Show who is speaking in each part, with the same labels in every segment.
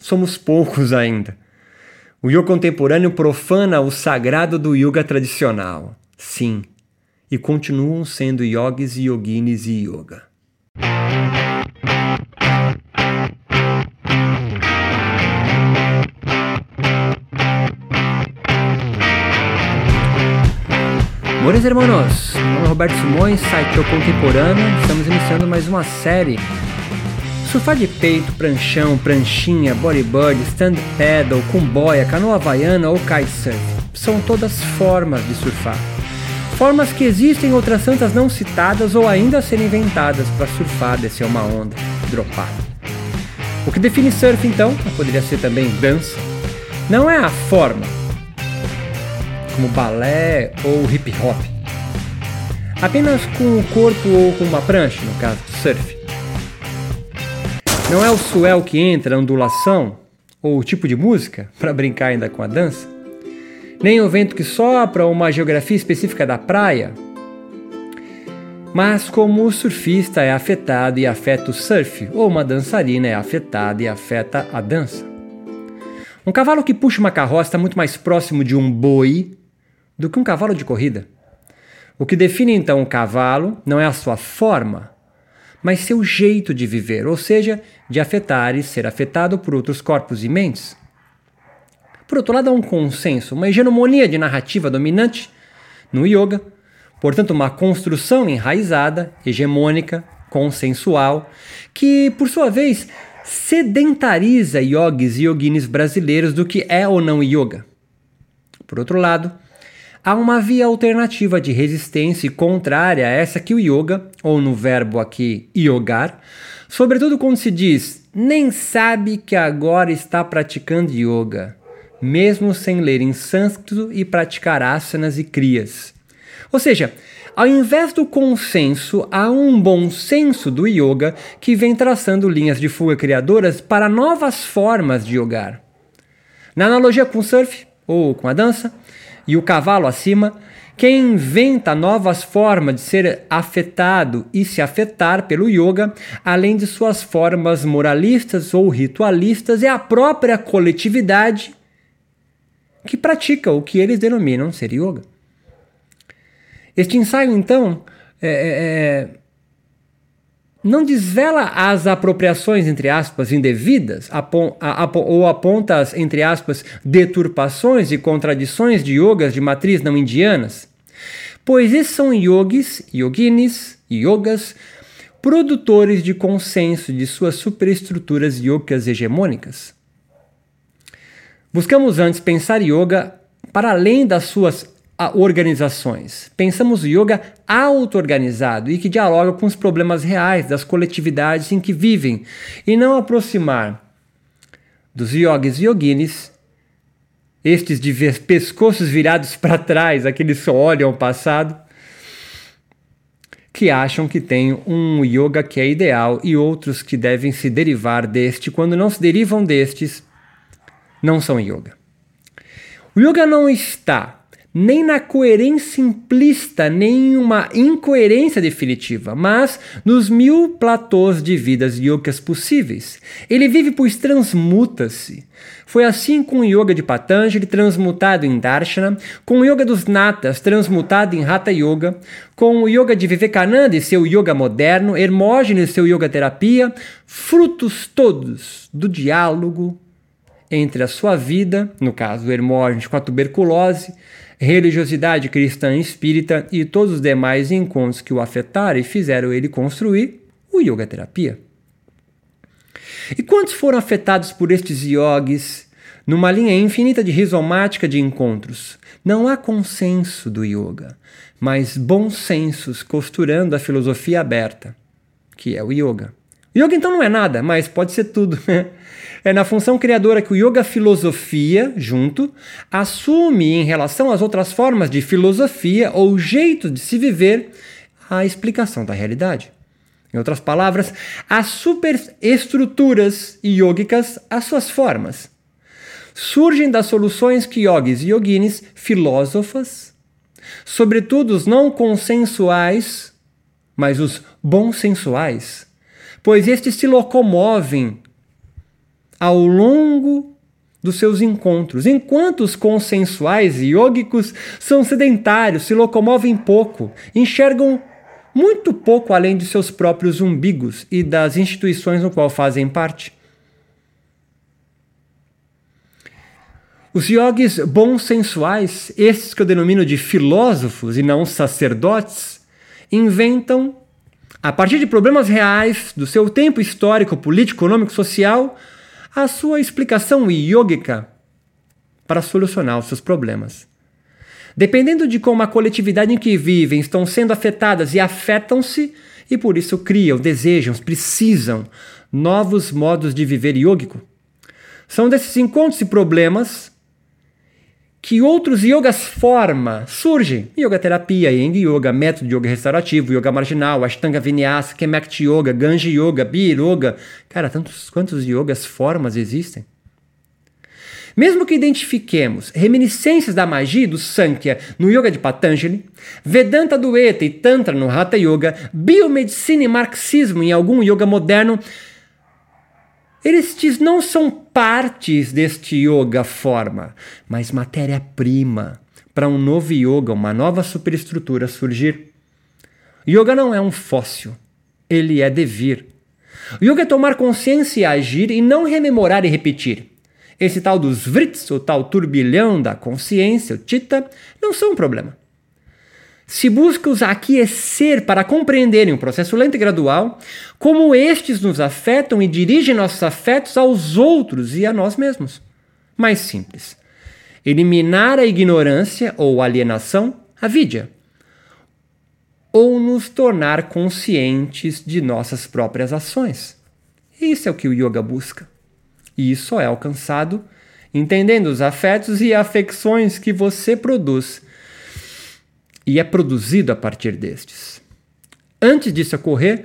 Speaker 1: somos poucos ainda. O yoga contemporâneo profana o sagrado do yoga tradicional. Sim, e continuam sendo yogis yoginis e yoga. Buenos hermanos, meu nome é Roberto Simões, site O Contemporâneo. Estamos iniciando mais uma série. Surfar de peito, pranchão, pranchinha, bodyboard, stand paddle, com boia, canoa havaiana ou kitesurf. São todas formas de surfar. Formas que existem outras tantas não citadas ou ainda a serem inventadas para surfar, descer uma onda, dropar. O que define surf então, poderia ser também dança, não é a forma, como balé ou hip hop. Apenas com o corpo ou com uma prancha, no caso surf. Não é o swell que entra, a ondulação ou o tipo de música para brincar ainda com a dança. Nem o vento que sopra ou uma geografia específica da praia. Mas como o surfista é afetado e afeta o surf, ou uma dançarina é afetada e afeta a dança. Um cavalo que puxa uma carroça está muito mais próximo de um boi do que um cavalo de corrida. O que define então o cavalo não é a sua forma, mas seu jeito de viver, ou seja, de afetar e ser afetado por outros corpos e mentes. Por outro lado, há um consenso, uma hegemonia de narrativa dominante no yoga, portanto, uma construção enraizada, hegemônica, consensual, que, por sua vez, sedentariza yogis e yoginis brasileiros do que é ou não yoga. Por outro lado, há uma via alternativa de resistência e contrária a essa que o yoga, ou no verbo aqui yogar, sobretudo quando se diz nem sabe que agora está praticando yoga, mesmo sem ler em sânscrito e praticar asanas e crias. Ou seja, ao invés do consenso, há um bom senso do yoga que vem traçando linhas de fuga criadoras para novas formas de yogar. Na analogia com o surf ou com a dança, e o cavalo acima, quem inventa novas formas de ser afetado e se afetar pelo yoga, além de suas formas moralistas ou ritualistas, é a própria coletividade que pratica o que eles denominam ser yoga. Este ensaio, então, é, é, não desvela as apropriações, entre aspas, indevidas, apon, ou aponta as, entre aspas, deturpações e contradições de yogas de matriz não indianas, pois esses são yogis, yoginis, yogas, produtores de consenso de suas superestruturas yogas hegemônicas. Buscamos antes pensar yoga para além das suas organizações. Pensamos yoga auto-organizado e que dialoga com os problemas reais das coletividades em que vivem e não aproximar dos yogis e yoginis, estes de pescoços virados para trás, aqueles só olham o passado, que acham que tem um yoga que é ideal e outros que devem se derivar deste. Quando não se derivam destes, não são yoga. O yoga não está nem na coerência implícita, nem uma incoerência definitiva, mas nos mil platôs de vidas yogas possíveis. Ele vive pois transmuta-se. Foi assim com o yoga de Patanjali, transmutado em Darshana, com o yoga dos Natas, transmutado em Hatha Yoga, com o yoga de Vivekananda e seu yoga moderno, Hermógenes e seu yoga terapia, frutos todos do diálogo entre a sua vida, no caso Hermógenes com a tuberculose, religiosidade cristã espírita e todos os demais encontros que o afetaram e fizeram ele construir o Yoga Terapia. E quantos foram afetados por estes yogis numa linha infinita de rizomática de encontros? Não há consenso do yoga, mas bons sensos costurando a filosofia aberta, que é o yoga. Yoga então não é nada, mas pode ser tudo. É na função criadora que o yoga filosofia, junto, assume em relação às outras formas de filosofia ou jeito de se viver a explicação da realidade. Em outras palavras, as superestruturas yogicas, as suas formas, surgem das soluções que yogis e yoginis, filósofas, sobretudo os não consensuais, mas os bons sensuais, pois estes se locomovem ao longo dos seus encontros, enquanto os consensuais e yogicos são sedentários, se locomovem pouco, enxergam muito pouco além de seus próprios umbigos e das instituições no qual fazem parte. Os yogis bonsensuais, esses que eu denomino de filósofos e não sacerdotes, inventam, a partir de problemas reais do seu tempo histórico, político, econômico, social, a sua explicação yogica para solucionar os seus problemas. Dependendo de como a coletividade em que vivem estão sendo afetadas e afetam-se, e por isso criam, desejam, precisam novos modos de viver yógico. São desses encontros e problemas que outros yogas forma surgem. Yoga terapia, Yang Yoga, método yoga restaurativo, yoga marginal, Ashtanga Vinyasa, Kemakti Yoga, Ganji Yoga, Bir Yoga. Cara, tantos quantos yogas formas existem? Mesmo que identifiquemos reminiscências da magia do Sankhya no Yoga de Patanjali, Vedanta do Eta e Tantra no Hatha Yoga, biomedicina e marxismo em algum yoga moderno, eles não são partes deste yoga forma, mas matéria-prima para um novo yoga, uma nova superestrutura surgir. Yoga não é um fóssil, ele é devir. Yoga é tomar consciência e agir e não rememorar e repetir. Esse tal dos vrits, o tal turbilhão da consciência, o chitta, não são um problema. Se busca os aquecer para compreenderem o processo lento e gradual, como estes nos afetam e dirigem nossos afetos aos outros e a nós mesmos. Mais simples. Eliminar a ignorância ou alienação, a vidya. Ou nos tornar conscientes de nossas próprias ações. Isso é o que o yoga busca. E isso é alcançado entendendo os afetos e afecções que você produz e é produzido a partir destes. Antes disso ocorrer,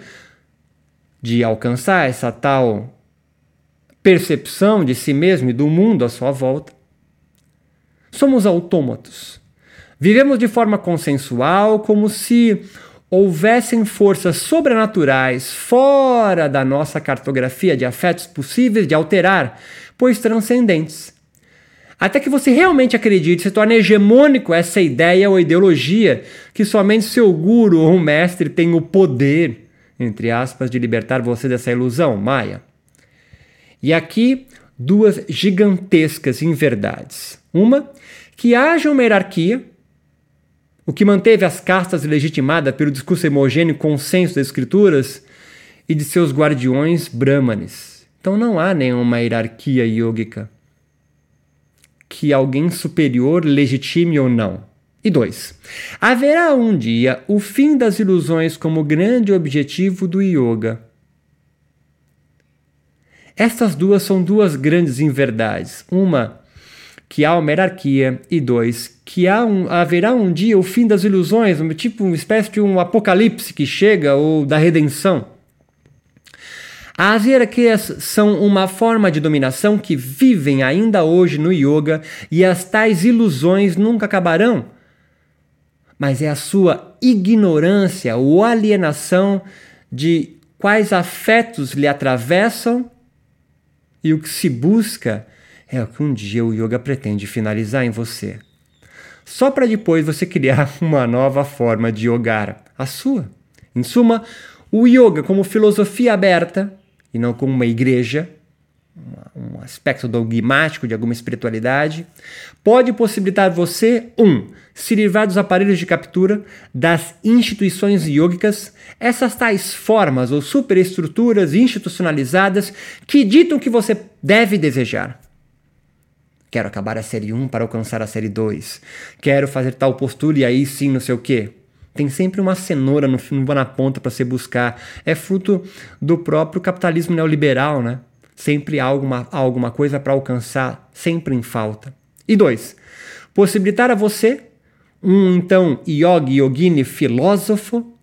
Speaker 1: de alcançar essa tal percepção de si mesmo e do mundo à sua volta, somos autômatos. Vivemos de forma consensual, como se houvessem forças sobrenaturais fora da nossa cartografia de afetos possíveis de alterar, pois transcendentes. Até que você realmente acredite, se torne hegemônico essa ideia ou ideologia que somente seu guru ou mestre tem o poder, entre aspas, de libertar você dessa ilusão, Maia. E aqui duas gigantescas inverdades. Uma, que haja uma hierarquia o que manteve as castas legitimadas pelo discurso homogêneo consenso das escrituras e de seus guardiões brahmanes. Então não há nenhuma hierarquia yógica que alguém superior legitime ou não. E dois, haverá um dia o fim das ilusões como grande objetivo do yoga. Estas duas são duas grandes inverdades. Uma que há uma hierarquia, e dois, que há um, haverá um dia o fim das ilusões, tipo uma espécie de um apocalipse que chega ou da redenção. As hierarquias são uma forma de dominação que vivem ainda hoje no yoga e as tais ilusões nunca acabarão. Mas é a sua ignorância ou alienação de quais afetos lhe atravessam e o que se busca é o que um dia o yoga pretende finalizar em você. Só para depois você criar uma nova forma de yogar, a sua. Em suma, o yoga como filosofia aberta e não como uma igreja, um aspecto dogmático de alguma espiritualidade, pode possibilitar você, um, se livrar dos aparelhos de captura, das instituições yogicas, essas tais formas ou superestruturas institucionalizadas que ditam o que você deve desejar. Quero acabar a série 1 para alcançar a série 2. Quero fazer tal postura e aí sim não sei o quê. Tem sempre uma cenoura no, na ponta para se buscar. É fruto do próprio capitalismo neoliberal, né? Sempre há alguma, alguma coisa para alcançar, sempre em falta. E dois, possibilitar a você, um então yogi, yogini, filósofo,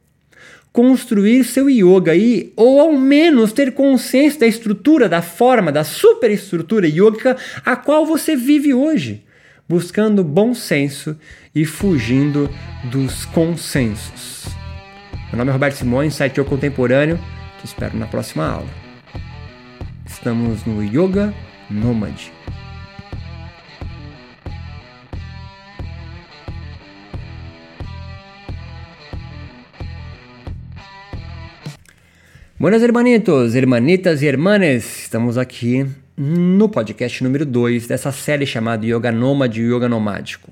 Speaker 1: construir seu yoga aí, ou ao menos ter consciência da estrutura, da forma, da superestrutura yogica a qual você vive hoje, buscando bom senso e fugindo dos consensos. Meu nome é Roberto Simões, site Eu Contemporâneo. Te espero na próxima aula. Estamos no Yoga Nômade. Buenas hermanitos, hermanitas e hermanes, estamos aqui no podcast número 2 dessa série chamada Yoga Nômade e Yoga Nomádico.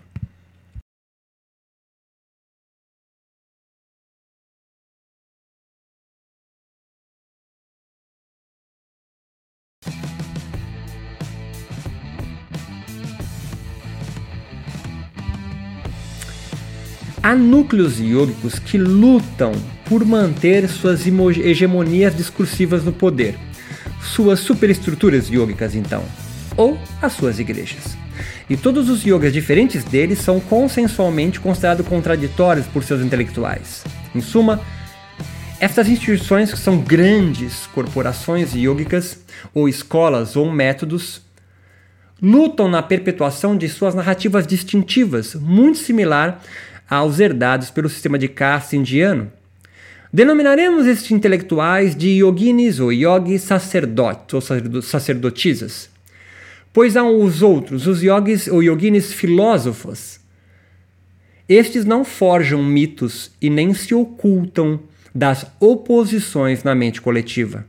Speaker 1: Há núcleos yogicos que lutam por manter suas hegemonias discursivas no poder, suas superestruturas yogicas, então, ou as suas igrejas. E todos os yogas diferentes deles são consensualmente considerados contraditórios por seus intelectuais. Em suma, estas instituições que são grandes corporações yogicas, ou escolas ou métodos, lutam na perpetuação de suas narrativas distintivas, muito similar aos herdados pelo sistema de caste indiano. Denominaremos estes intelectuais de yoginis ou yogis sacerdotes ou sacerdotisas, pois há os outros, os yogis ou yoginis filósofos. Estes não forjam mitos e nem se ocultam das oposições na mente coletiva.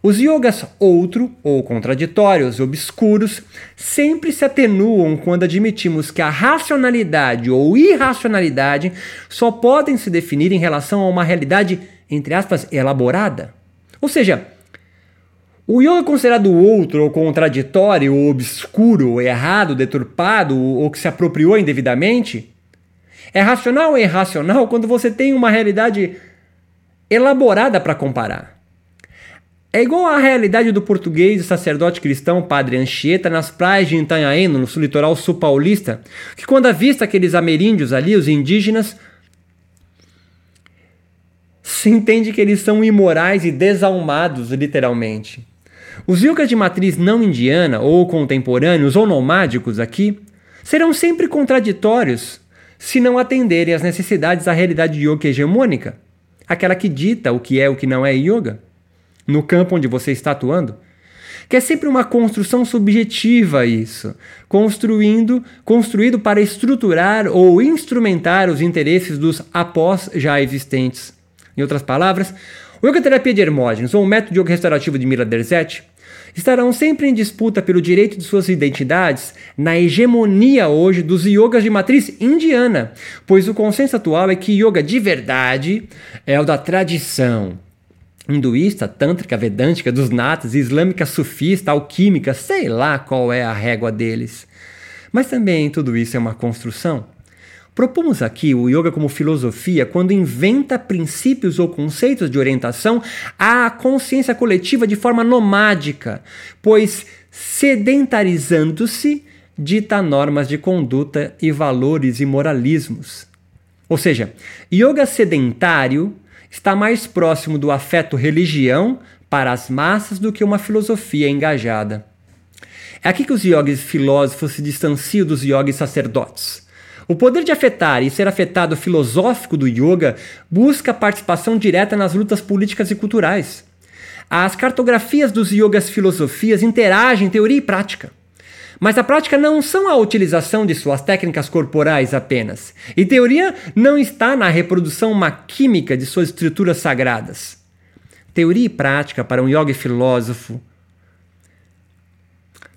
Speaker 1: Os yogas outro ou contraditórios, obscuros, sempre se atenuam quando admitimos que a racionalidade ou irracionalidade só podem se definir em relação a uma realidade, entre aspas, elaborada. Ou seja, o yoga considerado outro ou contraditório ou obscuro ou errado, deturpado ou que se apropriou indevidamente é racional ou irracional quando você tem uma realidade elaborada para comparar. É igual à realidade do português e sacerdote cristão Padre Anchieta nas praias de Itanhaém, no litoral sul paulista, que quando avista aqueles ameríndios ali, os indígenas, se entende que eles são imorais e desalmados, literalmente. Os yogas de matriz não indiana, ou contemporâneos, ou nomádicos aqui, serão sempre contraditórios se não atenderem às necessidades da realidade yoga hegemônica, aquela que dita o que é e o que não é yoga no campo onde você está atuando? Que é sempre uma construção subjetiva isso, construindo, construído para estruturar ou instrumentar os interesses dos após já existentes. Em outras palavras, o yoga terapia de Hermógenes ou o método de yoga restaurativo de Mila Derzett estarão sempre em disputa pelo direito de suas identidades na hegemonia hoje dos yogas de matriz indiana, pois o consenso atual é que yoga de verdade é o da tradição, hinduísta, tântrica, vedântica, dos natas, islâmica, sufista, alquímica, sei lá qual é a régua deles. Mas também tudo isso é uma construção. Propomos aqui o yoga como filosofia quando inventa princípios ou conceitos de orientação à consciência coletiva de forma nomádica, pois sedentarizando-se dita normas de conduta e valores e moralismos. Ou seja, yoga sedentário está mais próximo do afeto religião para as massas do que uma filosofia engajada. É aqui que os yogis filósofos se distanciam dos yogis sacerdotes. O poder de afetar e ser afetado filosófico do yoga busca participação direta nas lutas políticas e culturais. As cartografias dos yogas filosofias interagem teoria e prática. Mas a prática não são a utilização de suas técnicas corporais apenas. E teoria não está na reprodução maquímica de suas estruturas sagradas. Teoria e prática para um yoga filósofo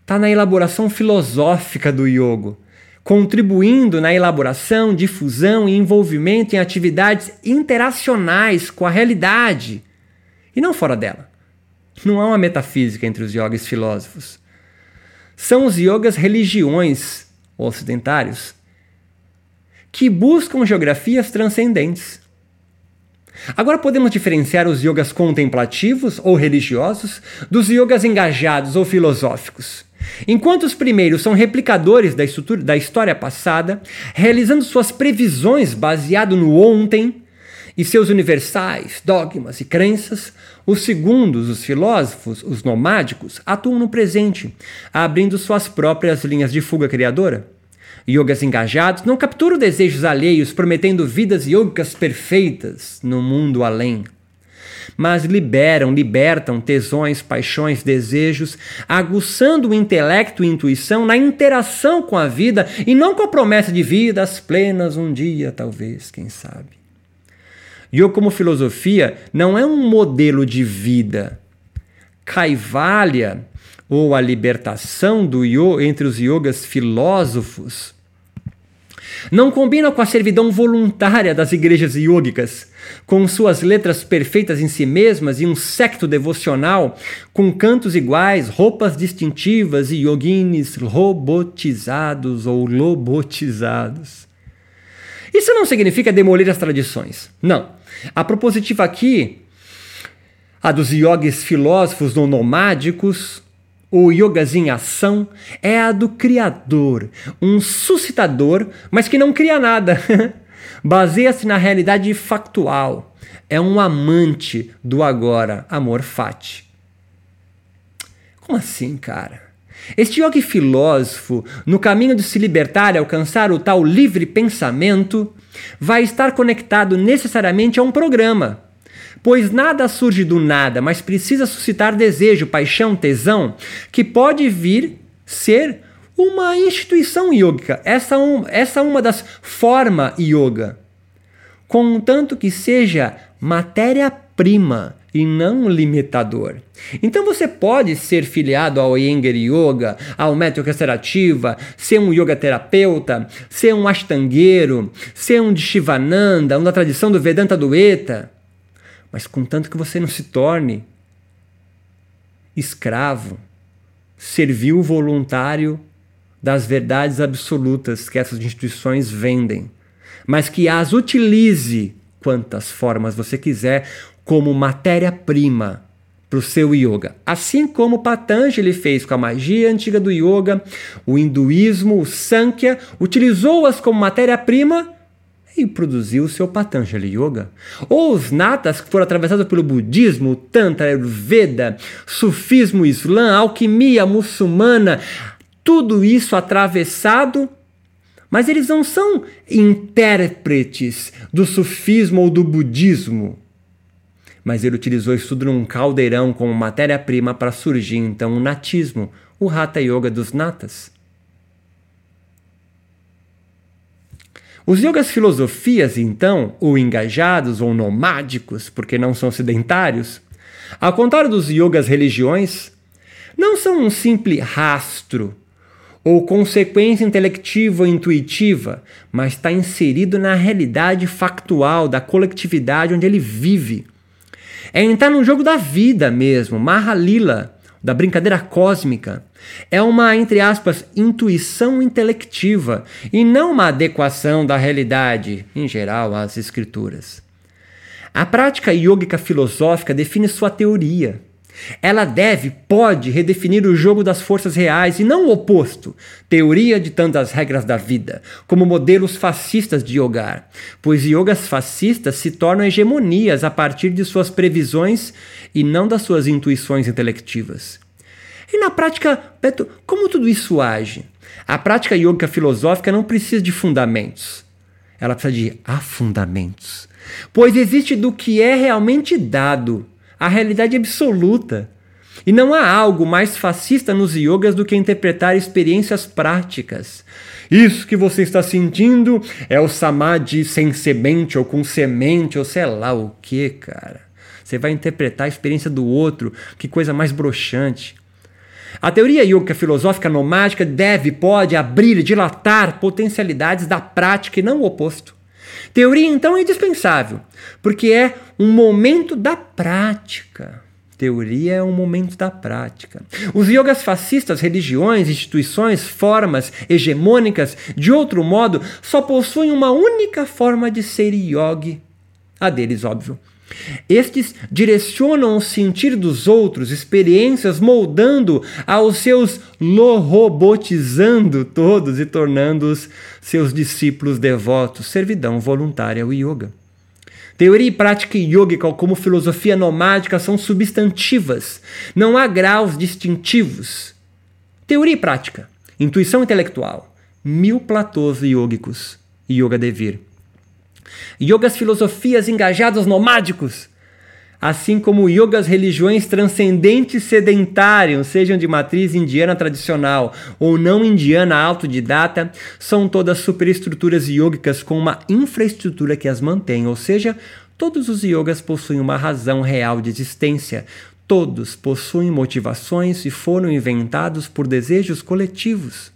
Speaker 1: está na elaboração filosófica do yoga, contribuindo na elaboração, difusão e envolvimento em atividades interacionais com a realidade e não fora dela. Não há uma metafísica entre os yogis filósofos são os yogas religiões ocidentários que buscam geografias transcendentes. Agora podemos diferenciar os yogas contemplativos ou religiosos dos yogas engajados ou filosóficos. Enquanto os primeiros são replicadores da, da história passada, realizando suas previsões baseado no ontem, e seus universais, dogmas e crenças, os segundos, os filósofos, os nomádicos, atuam no presente, abrindo suas próprias linhas de fuga criadora. Yogas engajados não capturam desejos alheios, prometendo vidas yogicas perfeitas no mundo além. mas liberam, libertam tesões, paixões, desejos, aguçando o intelecto e intuição na interação com a vida e não com a promessa de vidas plenas um dia, talvez, quem sabe. Yoga como filosofia não é um modelo de vida. Kaivalya, ou a libertação do yoga entre os yogas filósofos, não combina com a servidão voluntária das igrejas yogicas, com suas letras perfeitas em si mesmas e um secto devocional com cantos iguais, roupas distintivas e yoginis robotizados ou lobotizados. Isso não significa demolir as tradições. Não. A propositiva aqui, a dos yogis filósofos ou nomádicos, o yogas em ação, é a do Criador, um suscitador, mas que não cria nada. Baseia-se na realidade factual. É um amante do agora, amor fati. Como assim, cara? Este yogi filósofo, no caminho de se libertar e alcançar o tal livre pensamento, vai estar conectado necessariamente a um programa. Pois nada surge do nada, mas precisa suscitar desejo, paixão, tesão, que pode vir ser uma instituição yoga. Essa, um, essa é uma das formas yoga. Contanto que seja matéria-prima e não limitador. Então você pode ser filiado ao Iyengar Yoga, ao método restaurativa, ser um yoga terapeuta, ser um ashtangueiro, ser um de Shivananda, um da tradição do Vedanta Dueta, mas contanto que você não se torne escravo, servil voluntário das verdades absolutas que essas instituições vendem, mas que as utilize quantas formas você quiser como matéria-prima para o seu yoga. Assim como Patanjali fez com a magia antiga do yoga, o hinduísmo, o Sankhya, utilizou-as como matéria-prima e produziu o seu Patanjali Yoga. Ou os natas que foram atravessados pelo budismo, Tantra, Ayurveda, sufismo, islã, alquimia muçulmana, tudo isso atravessado mas eles não são intérpretes do sufismo ou do budismo mas ele utilizou isso tudo num caldeirão como matéria-prima para surgir então o natismo, o Hatha Yoga dos natas. Os yogas filosofias, então, ou engajados ou nomádicos, porque não são sedentários, ao contrário dos yogas religiões, não são um simples rastro ou consequência intelectiva ou intuitiva, mas está inserido na realidade factual da coletividade onde ele vive. É entrar no jogo da vida mesmo, Mahalila, da brincadeira cósmica. É uma, entre aspas, intuição intelectiva e não uma adequação da realidade, em geral, às escrituras. A prática yógica filosófica define sua teoria. Ela deve, pode redefinir o jogo das forças reais e não o oposto, teoria de tantas regras da vida, como modelos fascistas de yoga, pois yogas fascistas se tornam hegemonias a partir de suas previsões e não das suas intuições intelectivas. E na prática, Beto, como tudo isso age? A prática yoga filosófica não precisa de fundamentos, ela precisa de afundamentos, pois existe do que é realmente dado a realidade absoluta. E não há algo mais fascista nos yogas do que interpretar experiências práticas. Isso que você está sentindo é o samadhi sem semente ou com semente ou sei lá o que, cara. Você vai interpretar a experiência do outro, que coisa mais broxante. A teoria yoga filosófica nomádica deve, pode abrir dilatar potencialidades da prática e não o oposto. Teoria, então, é indispensável, porque é um momento da prática. Teoria é um momento da prática. Os yogas fascistas, religiões, instituições, formas hegemônicas, de outro modo, só possuem uma única forma de ser yogi. A deles, óbvio, estes direcionam o sentir dos outros, experiências, moldando aos seus robotizando todos e tornando-os seus discípulos devotos, servidão voluntária ao yoga. Teoria e prática yogica, como filosofia nomádica, são substantivas. Não há graus distintivos. Teoria e prática, intuição intelectual, mil platôs yogicos, yoga devir. Yogas filosofias engajados nomádicos. assim como yogas religiões transcendentes sedentários, sejam de matriz indiana tradicional ou não indiana autodidata, são todas superestruturas yogicas com uma infraestrutura que as mantém, ou seja, todos os yogas possuem uma razão real de existência. Todos possuem motivações e foram inventados por desejos coletivos.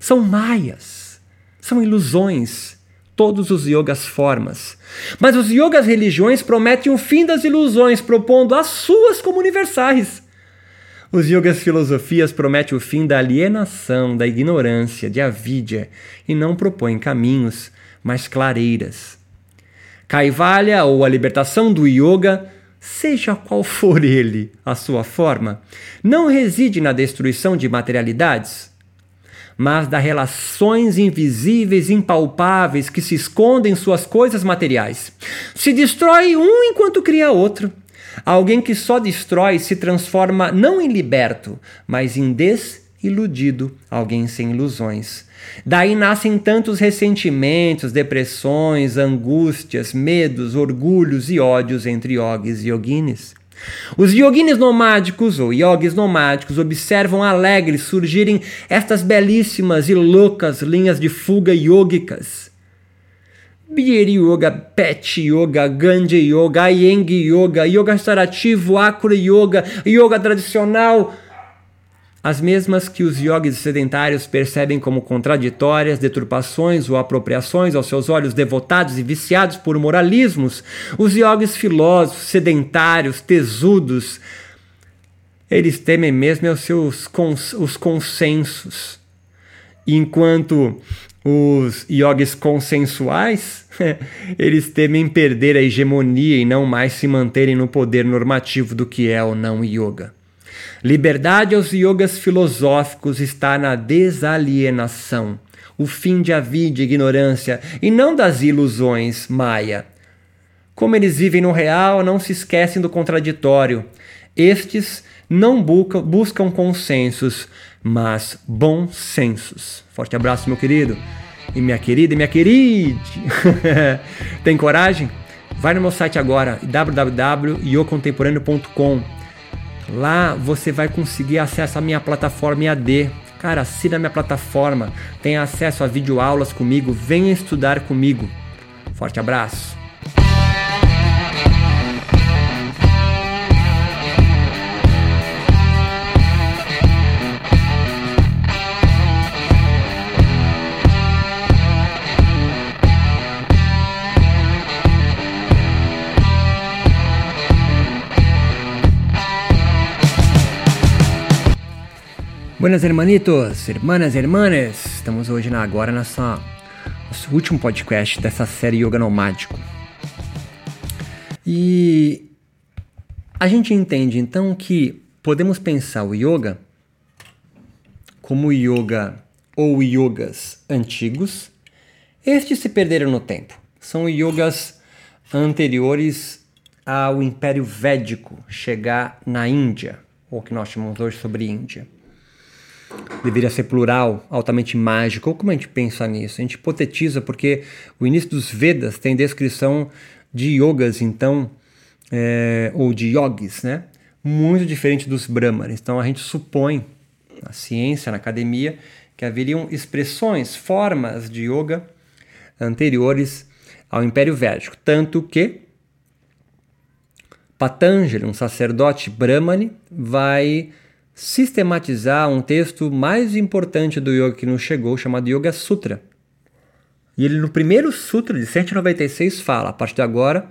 Speaker 1: São maias, são ilusões todos os yogas formas. Mas os yogas religiões prometem o fim das ilusões, propondo as suas como universais. Os yogas filosofias prometem o fim da alienação, da ignorância, de avidya, e não propõem caminhos, mas clareiras. Kaivalya, ou a libertação do yoga, seja qual for ele, a sua forma, não reside na destruição de materialidades, mas das relações invisíveis, impalpáveis que se escondem em suas coisas materiais. Se destrói um enquanto cria outro. Alguém que só destrói se transforma não em liberto, mas em desiludido, alguém sem ilusões. Daí nascem tantos ressentimentos, depressões, angústias, medos, orgulhos e ódios entre yogis e yoginis. Os yoginis nomádicos ou yogis nomádicos observam alegres surgirem estas belíssimas e loucas linhas de fuga yogicas. Biri Yoga, Pet Yoga, Gandhi Yoga, Ayeng Yoga, Yoga restaurativo, Akura Yoga, Yoga tradicional, as mesmas que os yogis sedentários percebem como contraditórias, deturpações ou apropriações aos seus olhos devotados e viciados por moralismos, os yogis filósofos, sedentários, tesudos, eles temem mesmo os seus cons os consensos. Enquanto os yogis consensuais, eles temem perder a hegemonia e não mais se manterem no poder normativo do que é o não yoga. Liberdade aos yogas filosóficos está na desalienação, o fim de avidya ignorância e não das ilusões maya. Como eles vivem no real, não se esquecem do contraditório. Estes não buscam, buscam consensos, mas bons sensos. Forte abraço, meu querido. E minha querida e minha querida. Tem coragem? Vai no meu site agora, www.iocontemporâneo.com Lá você vai conseguir acesso à minha plataforma EAD. Cara, assina minha plataforma, tenha acesso a videoaulas comigo, venha estudar comigo. Forte abraço. Buenas hermanitos, hermanas, hermanas. Estamos hoje na, agora nessa nosso último podcast dessa série Yoga Nomádico. E a gente entende então que podemos pensar o yoga como yoga ou yogas antigos. Estes se perderam no tempo. São yogas anteriores ao Império Védico chegar na Índia, ou que nós chamamos hoje sobre Índia deveria ser plural, altamente mágico. Como a gente pensa nisso? A gente hipotetiza porque o início dos Vedas tem descrição de yogas, então, é, ou de yogis, né? Muito diferente dos brahmanes. Então a gente supõe, na ciência, na academia, que haveriam expressões, formas de yoga anteriores ao Império Védico. Tanto que Patanjali, um sacerdote brahmane, vai sistematizar um texto mais importante do yoga que nos chegou, chamado Yoga Sutra. E ele, no primeiro sutra de 196, fala: a partir de agora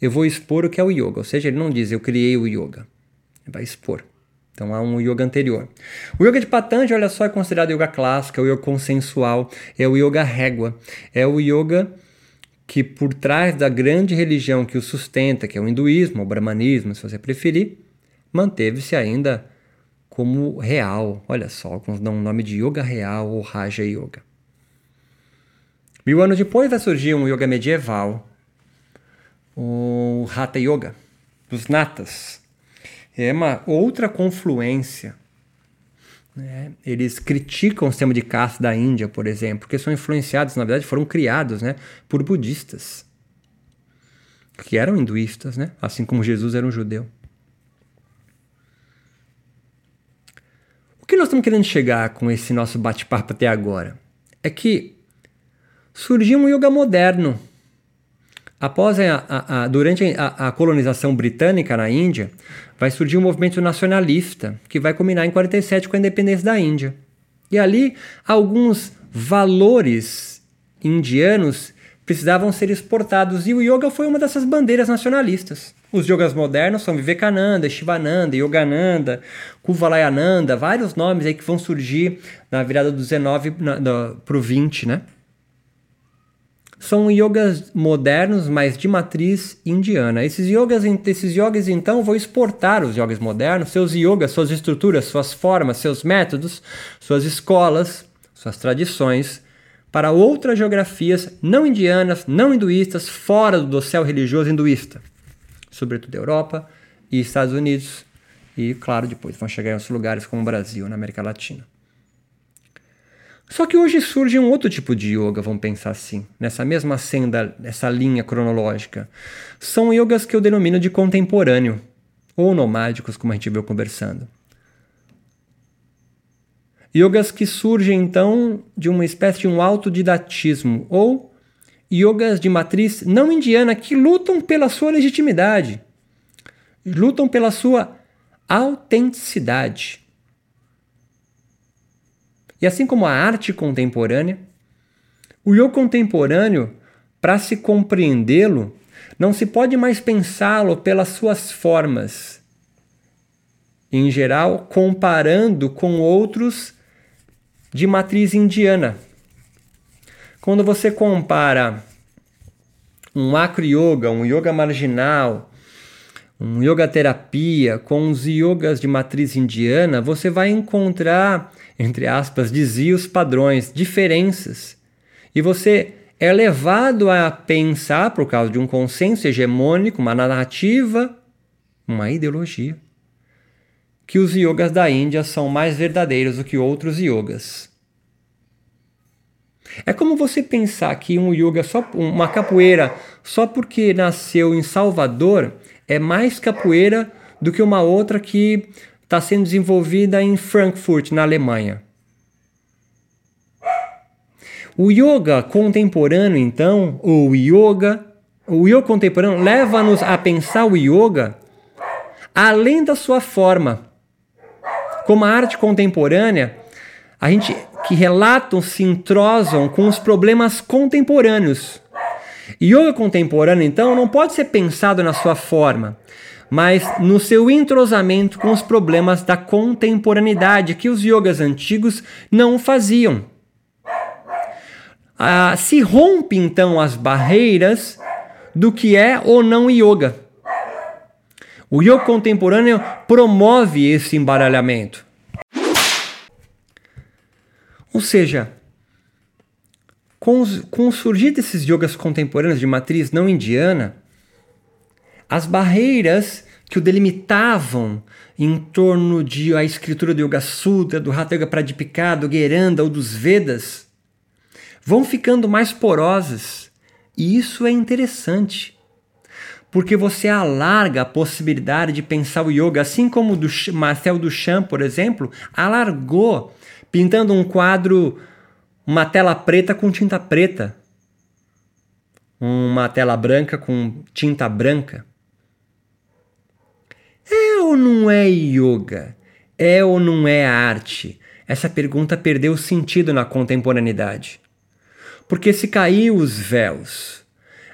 Speaker 1: eu vou expor o que é o yoga. Ou seja, ele não diz eu criei o yoga, ele vai expor. Então há um yoga anterior. O yoga de Patanjali, olha só, é considerado yoga clássico, é o yoga consensual, é o yoga régua, é o yoga que por trás da grande religião que o sustenta, que é o hinduísmo, o brahmanismo, se você preferir, manteve-se ainda como real. Olha só, alguns dão o nome de Yoga Real ou Raja Yoga. Mil anos depois vai surgir um yoga medieval, o Hatha Yoga, dos Natas. É uma outra confluência. Né? Eles criticam o sistema de caste da Índia, por exemplo, porque são influenciados, na verdade, foram criados né, por budistas. que eram hinduístas, né? assim como Jesus era um judeu. O que nós estamos querendo chegar com esse nosso bate-papo até agora é que surgiu um yoga moderno. Após a, a, a durante a, a, colonização britânica na Índia, vai surgir um movimento nacionalista que vai culminar em 47 com a independência da Índia. E ali alguns valores indianos precisavam ser exportados e o yoga foi uma dessas bandeiras nacionalistas. Os yogas modernos são Vivekananda, Shivananda, Yogananda, Kuvalayananda, vários nomes aí que vão surgir na virada do 19 para o 20, né? São yogas modernos, mas de matriz indiana. Esses yogas, esses yogas então vão exportar os yogas modernos, seus yogas, suas estruturas, suas formas, seus métodos, suas escolas, suas tradições para outras geografias não indianas, não hinduístas, fora do dossel religioso hinduísta, sobretudo Europa e Estados Unidos, e claro, depois vão chegar em outros lugares como o Brasil, na América Latina. Só que hoje surge um outro tipo de yoga, vamos pensar assim, nessa mesma senda, nessa linha cronológica. São yogas que eu denomino de contemporâneo, ou nomádicos, como a gente viu conversando. Yogas que surgem então de uma espécie de um autodidatismo ou yogas de matriz não indiana que lutam pela sua legitimidade, lutam pela sua autenticidade. E assim como a arte contemporânea, o yoga contemporâneo, para se compreendê-lo, não se pode mais pensá-lo pelas suas formas, em geral, comparando com outros de matriz indiana. Quando você compara um acro yoga, um yoga marginal, um yoga terapia com os yogas de matriz indiana, você vai encontrar, entre aspas, desvios padrões, diferenças. E você é levado a pensar, por causa de um consenso hegemônico, uma narrativa, uma ideologia, que os yogas da Índia são mais verdadeiros do que outros yogas. É como você pensar que um yoga só uma capoeira só porque nasceu em Salvador é mais capoeira do que uma outra que está sendo desenvolvida em Frankfurt, na Alemanha. O yoga contemporâneo, então, ou yoga, o yoga contemporâneo leva-nos a pensar o yoga além da sua forma. Como a arte contemporânea, a gente que relatam se entrosam com os problemas contemporâneos. Yoga contemporâneo, então, não pode ser pensado na sua forma, mas no seu entrosamento com os problemas da contemporaneidade que os yogas antigos não faziam. Ah, se rompe então as barreiras do que é ou não yoga. O yoga contemporâneo promove esse embaralhamento. Ou seja, com, os, com o surgir desses yogas contemporâneos de matriz não indiana, as barreiras que o delimitavam em torno de a escritura do Yoga Sutra, do Hatha Yoga Pradipika, do Geranda ou dos Vedas, vão ficando mais porosas. E isso é interessante, porque você alarga a possibilidade de pensar o yoga, assim como o Marcel Duchamp, por exemplo, alargou pintando um quadro, uma tela preta com tinta preta, uma tela branca com tinta branca. É ou não é yoga? É ou não é arte? Essa pergunta perdeu sentido na contemporaneidade. Porque se caiu os véus,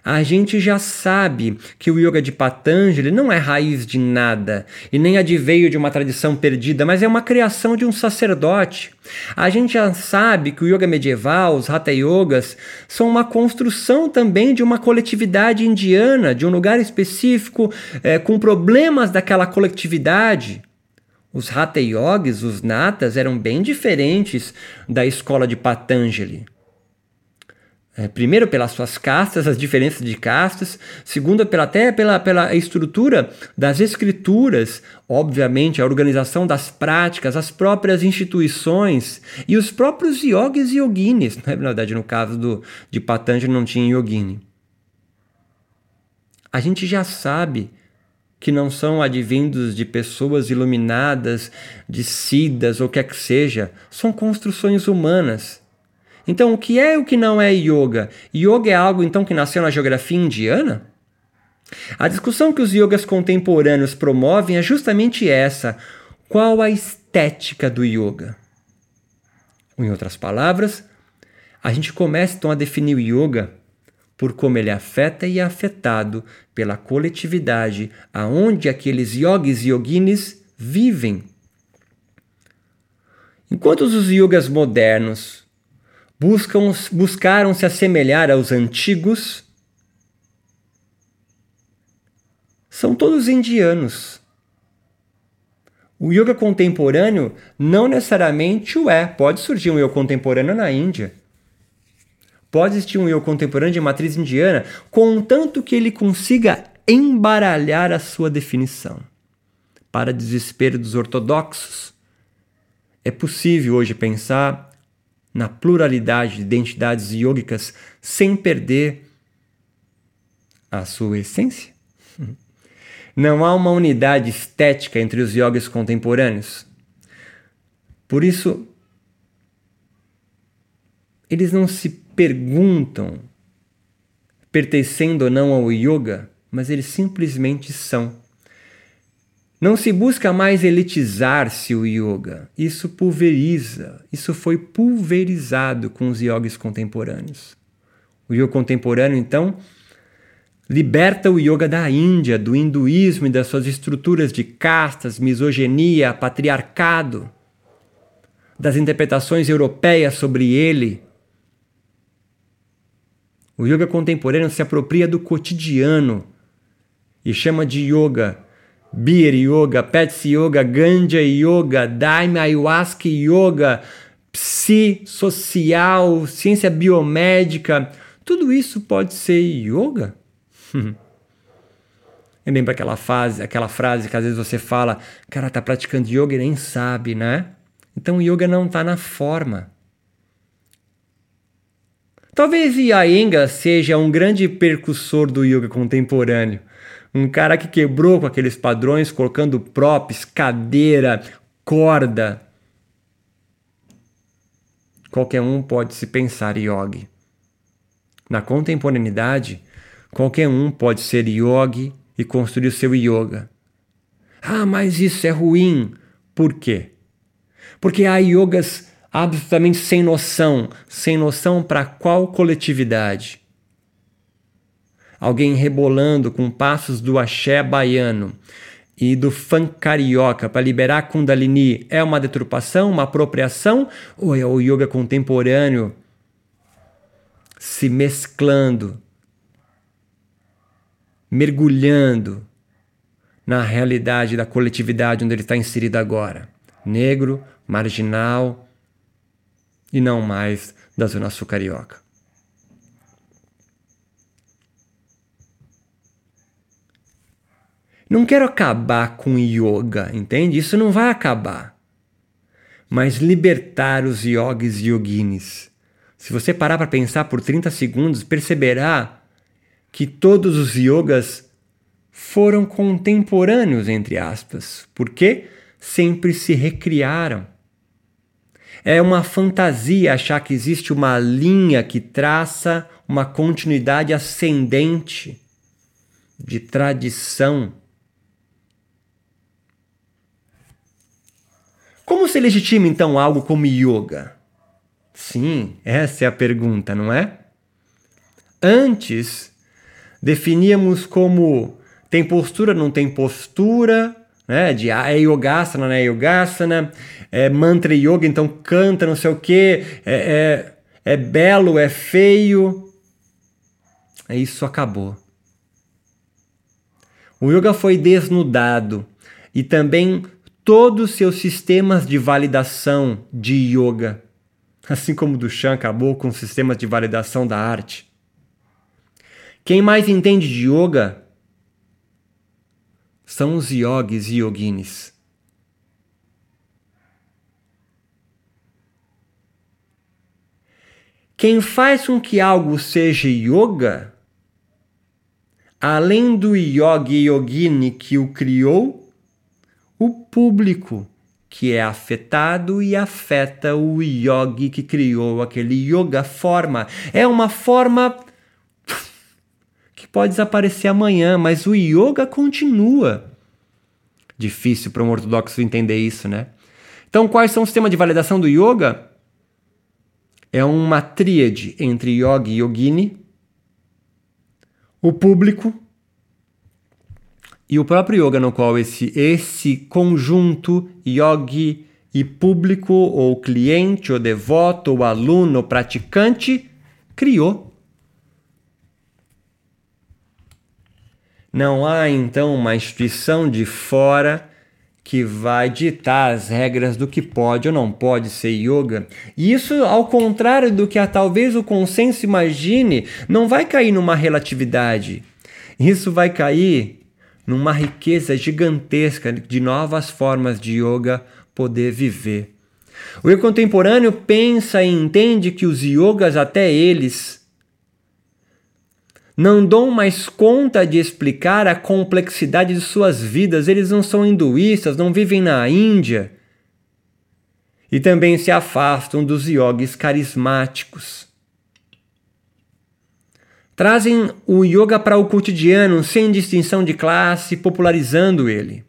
Speaker 1: a gente já sabe que o yoga de Patanjali não é raiz de nada e nem adveio de uma tradição perdida, mas é uma criação de um sacerdote. A gente já sabe que o yoga medieval, os Hatha Yogas, são uma construção também de uma coletividade indiana, de um lugar específico, é, com problemas daquela coletividade. Os Hatha Yogis, os Natas, eram bem diferentes da escola de Patanjali. É, primeiro pelas suas castas, as diferenças de castas, segundo pela, até pela, pela estrutura das escrituras, obviamente a organização das práticas, as próprias instituições e os próprios yogis e yoginis. Na verdade, no caso do, de Patanjali não tinha yogini. a gente já sabe que não são advindos de pessoas iluminadas, de sidas ou quer que seja, são construções humanas. Então, o que é e o que não é yoga? Yoga é algo então que nasceu na geografia indiana? A discussão que os yogas contemporâneos promovem é justamente essa: qual a estética do yoga? Em outras palavras, a gente começa então a definir o yoga por como ele afeta e é afetado pela coletividade aonde aqueles yogis e yoginis vivem. Enquanto os yogas modernos buscam, buscaram se assemelhar aos antigos, são todos indianos. O yoga contemporâneo não necessariamente o é. Pode surgir um yoga contemporâneo na Índia. Pode existir um eu contemporâneo de matriz indiana, contanto que ele consiga embaralhar a sua definição. Para desespero dos ortodoxos, é possível hoje pensar na pluralidade de identidades yogicas sem perder a sua essência? Não há uma unidade estética entre os yogis contemporâneos. Por isso, eles não se perguntam pertencendo ou não ao yoga, mas eles simplesmente são. Não se busca mais elitizar-se o yoga. Isso pulveriza. Isso foi pulverizado com os yogis contemporâneos. O yoga contemporâneo, então, liberta o yoga da Índia, do hinduísmo e das suas estruturas de castas, misoginia, patriarcado, das interpretações europeias sobre ele o yoga contemporâneo se apropria do cotidiano e chama de yoga Beer Yoga, Pets Yoga, Ganja Yoga, Daime Ayahuasca Yoga, Psi social, ciência biomédica. Tudo isso pode ser yoga? Eu lembro aquela fase, aquela frase que às vezes você fala, cara, tá praticando yoga e nem sabe, né? Então o yoga não está na forma. Talvez Iyengar seja um grande percussor do yoga contemporâneo. Um cara que quebrou com aqueles padrões, colocando props, cadeira, corda. Qualquer um pode se pensar yogi. Na contemporaneidade, qualquer um pode ser yogi e construir o seu yoga. Ah, mas isso é ruim. Por quê? Porque há yogas absolutamente sem noção, sem noção para qual coletividade. Alguém rebolando com passos do axé baiano e do funk carioca para liberar Kundalini é uma deturpação, uma apropriação ou é o yoga contemporâneo se mesclando, mergulhando na realidade da coletividade onde ele está inserido agora? Negro, marginal, e não mais da Zona Sul Carioca. Não quero acabar com yoga, entende? Isso não vai acabar. Mas libertar os yogis e yoginis. Se você parar para pensar por 30 segundos, perceberá que todos os yogas foram contemporâneos, entre aspas, porque sempre se recriaram. É uma fantasia achar que existe uma linha que traça uma continuidade ascendente de tradição. Como se legitima então algo como yoga? Sim, essa é a pergunta, não é? Antes, definíamos como tem postura, não tem postura, né? De é yogasana, não é yogasana, é mantra yoga, então canta, não sei o que, é, é, é belo, é feio. É isso acabou. O yoga foi desnudado e também todos os seus sistemas de validação de yoga, assim como do Chan acabou com os sistemas de validação da arte. Quem mais entende de yoga são os yogis e yoginis. Quem faz com que algo seja yoga além do yogi yogini que o criou, o público que é afetado e afeta o yogi que criou aquele yoga forma. É uma forma que pode desaparecer amanhã, mas o yoga continua. Difícil para um ortodoxo entender isso, né? Então, quais são os sistemas de validação do yoga? É uma tríade entre yogi e yogini, o público e o próprio yoga no qual esse, esse conjunto yogi e público, ou cliente, ou devoto, ou aluno, ou praticante, criou. Não há então uma instituição de fora que vai ditar as regras do que pode ou não pode ser yoga. E isso, ao contrário do que a, talvez o consenso imagine, não vai cair numa relatividade. Isso vai cair numa riqueza gigantesca de novas formas de yoga poder viver. O yoga contemporâneo pensa e entende que os yogas, até eles, não dão mais conta de explicar a complexidade de suas vidas. Eles não são hinduístas, não vivem na Índia. E também se afastam dos yogis carismáticos trazem o yoga para o cotidiano sem distinção de classe, popularizando ele.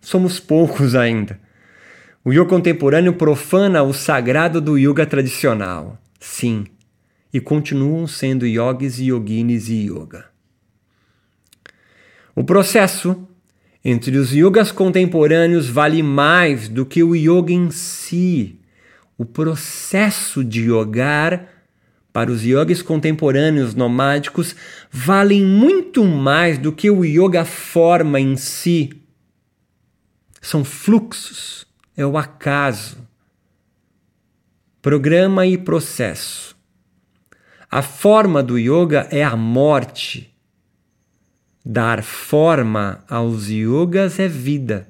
Speaker 1: Somos poucos ainda. O yoga contemporâneo profana o sagrado do yoga tradicional. Sim, e continuam sendo yogis yoginis e yoga. O processo entre os yogas contemporâneos vale mais do que o yoga em si. O processo de yogar para os yogis contemporâneos nomádicos valem muito mais do que o yoga forma em si. São fluxos, é o acaso. Programa e processo. A forma do yoga é a morte. Dar forma aos yogas é vida.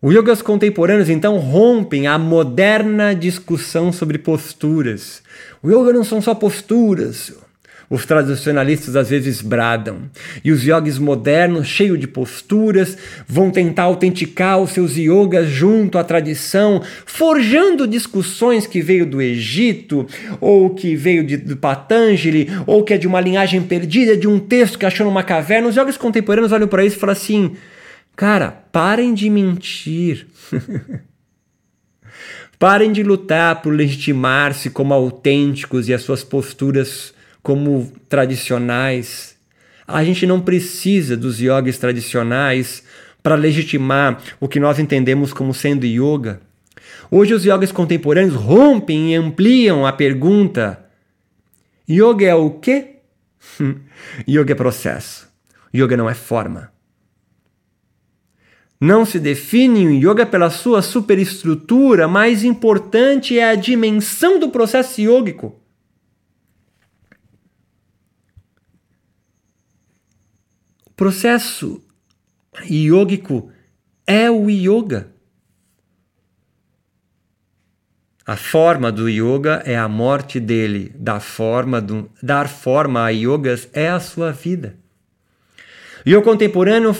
Speaker 1: Os yogas contemporâneos então rompem a moderna discussão sobre posturas. O yoga não são só posturas. Os tradicionalistas às vezes bradam, e os yogis modernos, cheios de posturas, vão tentar autenticar os seus yogas junto à tradição, forjando discussões que veio do Egito, ou que veio de, do Patanjali, ou que é de uma linhagem perdida, de um texto que achou numa caverna. Os yogis contemporâneos olham para isso e falam assim: Cara, parem de mentir. parem de lutar por legitimar-se como autênticos e as suas posturas como tradicionais. A gente não precisa dos yogis tradicionais para legitimar o que nós entendemos como sendo yoga. Hoje os yogis contemporâneos rompem e ampliam a pergunta: yoga é o quê? yoga é processo. Yoga não é forma. Não se define o yoga pela sua superestrutura, mais importante é a dimensão do processo yógico. O processo yógico é o yoga. A forma do yoga é a morte dele, da forma do, dar forma a yogas é a sua vida. O contemporâneo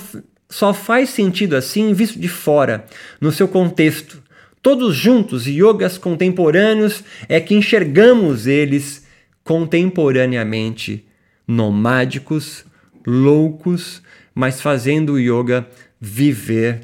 Speaker 1: só faz sentido assim visto de fora, no seu contexto. Todos juntos, yogas contemporâneos, é que enxergamos eles contemporaneamente nomádicos, loucos, mas fazendo o yoga viver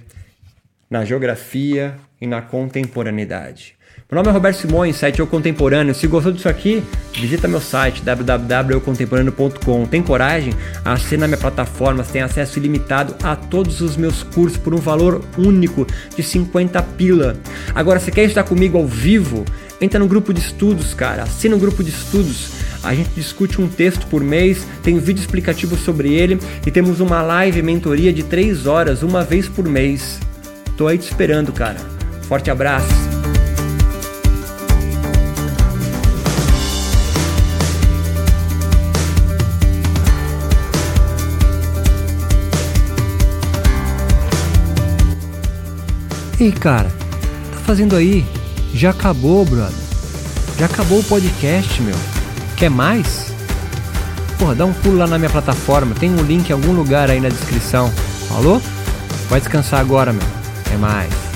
Speaker 1: na geografia e na contemporaneidade. Meu nome é Roberto Simões, site Eu Contemporâneo. Se gostou disso aqui, visita meu site www.eucontemporâneo.com. Tem coragem? Assina minha plataforma, tem acesso ilimitado a todos os meus cursos por um valor único de 50 pila. Agora, se quer estar comigo ao vivo, entra no grupo de estudos, cara. Assina o um grupo de estudos. A gente discute um texto por mês, tem vídeo explicativo sobre ele e temos uma live mentoria de 3 horas, uma vez por mês. Tô aí te esperando, cara. Forte abraço. Ei, cara, tá fazendo aí? Já acabou, brother. Já acabou o podcast, meu. Quer mais? porra, dá um pulo lá na minha plataforma. Tem um link em algum lugar aí na descrição. Falou? Vai descansar agora, meu. Até mais.